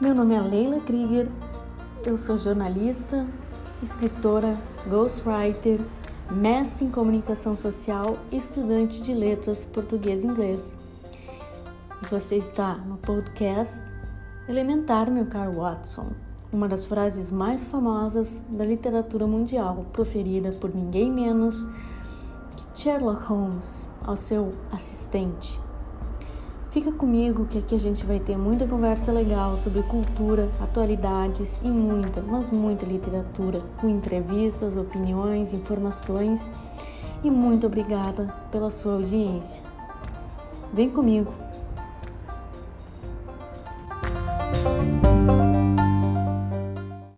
Meu nome é Leila Krieger, eu sou jornalista, escritora, ghostwriter, mestre em comunicação social e estudante de letras português e inglês. E você está no podcast Elementar, meu caro Watson, uma das frases mais famosas da literatura mundial, proferida por ninguém menos que Sherlock Holmes ao seu assistente. Fica comigo que aqui a gente vai ter muita conversa legal sobre cultura, atualidades e muita, mas muita literatura, com entrevistas, opiniões, informações e muito obrigada pela sua audiência. Vem comigo!